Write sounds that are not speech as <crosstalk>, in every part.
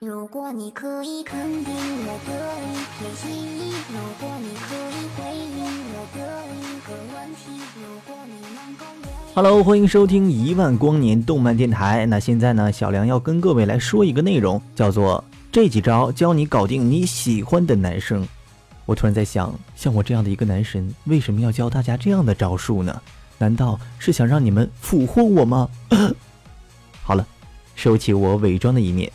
如果你可以肯定我的一片心意，如果你可以回应我的一个问题，如果你能够 Hello，欢迎收听一万光年动漫电台。那现在呢，小梁要跟各位来说一个内容，叫做这几招教你搞定你喜欢的男生。我突然在想，像我这样的一个男神，为什么要教大家这样的招数呢？难道是想让你们俘获我吗？<laughs> 好了，收起我伪装的一面。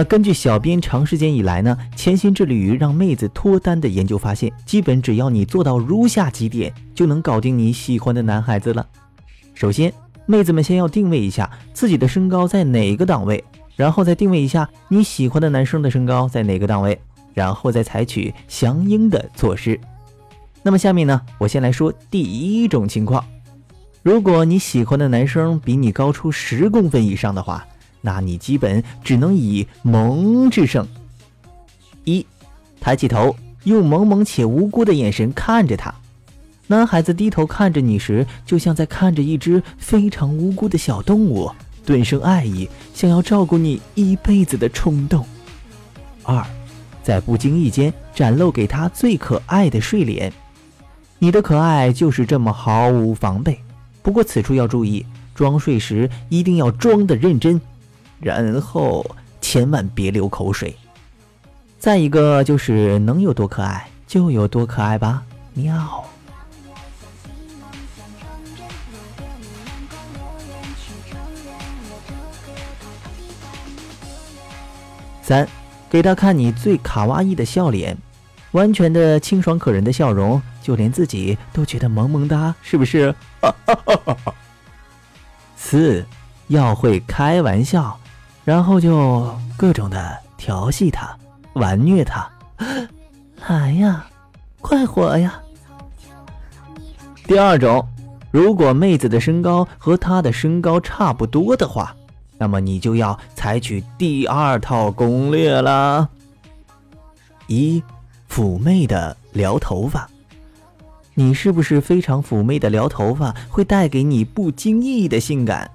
那根据小编长时间以来呢，潜心致力于让妹子脱单的研究发现，基本只要你做到如下几点，就能搞定你喜欢的男孩子了。首先，妹子们先要定位一下自己的身高在哪个档位，然后再定位一下你喜欢的男生的身高在哪个档位，然后再采取相应的措施。那么下面呢，我先来说第一种情况：如果你喜欢的男生比你高出十公分以上的话，那你基本只能以萌制胜。一，抬起头，用萌萌且无辜的眼神看着他。男孩子低头看着你时，就像在看着一只非常无辜的小动物，顿生爱意，想要照顾你一辈子的冲动。二，在不经意间展露给他最可爱的睡脸。你的可爱就是这么毫无防备。不过此处要注意，装睡时一定要装的认真。然后千万别流口水。再一个就是能有多可爱就有多可爱吧，喵。三，给他看你最卡哇伊的笑脸，完全的清爽可人的笑容，就连自己都觉得萌萌哒，是不是？<laughs> 四，要会开玩笑。然后就各种的调戏他，玩虐他，来 <gasps> 呀，快活呀！第二种，如果妹子的身高和他的身高差不多的话，那么你就要采取第二套攻略啦。一，妩媚的撩头发，你是不是非常妩媚的撩头发会带给你不经意的性感？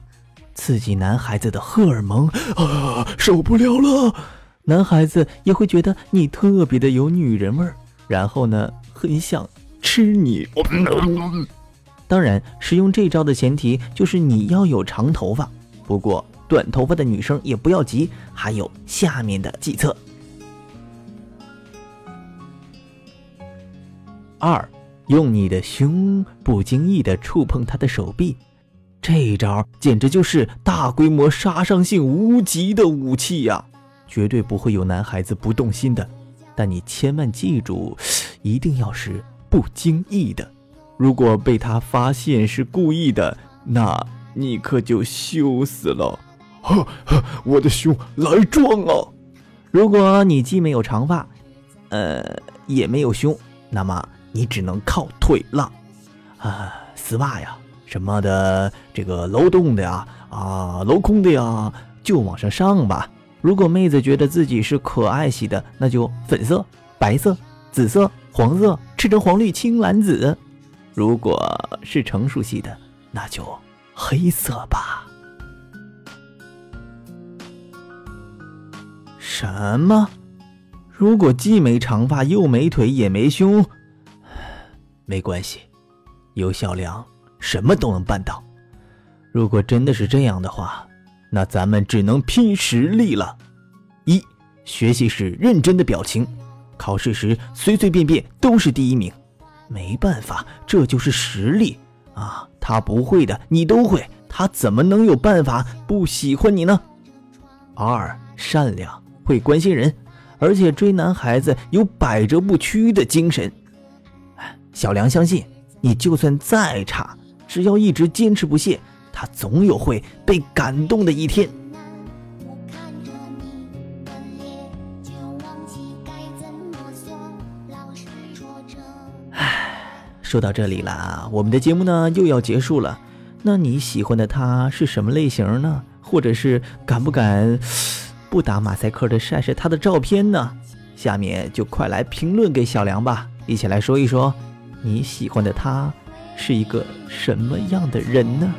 刺激男孩子的荷尔蒙啊，受不了了！男孩子也会觉得你特别的有女人味儿，然后呢，很想吃你。当然，使用这招的前提就是你要有长头发。不过，短头发的女生也不要急，还有下面的计策。二，用你的胸不经意的触碰他的手臂。这一招简直就是大规模杀伤性无极的武器呀！绝对不会有男孩子不动心的。但你千万记住，一定要是不经意的。如果被他发现是故意的，那你可就羞死了！呵呵，我的胸来撞啊！如果你既没有长发，呃，也没有胸，那么你只能靠腿了。啊，丝袜呀！什么的，这个镂洞的呀，啊，镂空的呀，就往上上吧。如果妹子觉得自己是可爱系的，那就粉色、白色、紫色、黄色、赤橙黄绿青蓝紫；如果是成熟系的，那就黑色吧。什么？如果既没长发，又没腿，也没胸，没关系，有小梁。什么都能办到。如果真的是这样的话，那咱们只能拼实力了。一，学习时认真的表情，考试时随随便便都是第一名。没办法，这就是实力啊！他不会的，你都会，他怎么能有办法不喜欢你呢？二，善良，会关心人，而且追男孩子有百折不屈的精神。小梁相信，你就算再差。只要一直坚持不懈，他总有会被感动的一天。唉，说到这里了，我们的节目呢又要结束了。那你喜欢的他是什么类型呢？或者是敢不敢不打马赛克的晒晒他的照片呢？下面就快来评论给小梁吧，一起来说一说你喜欢的他。是一个什么样的人呢？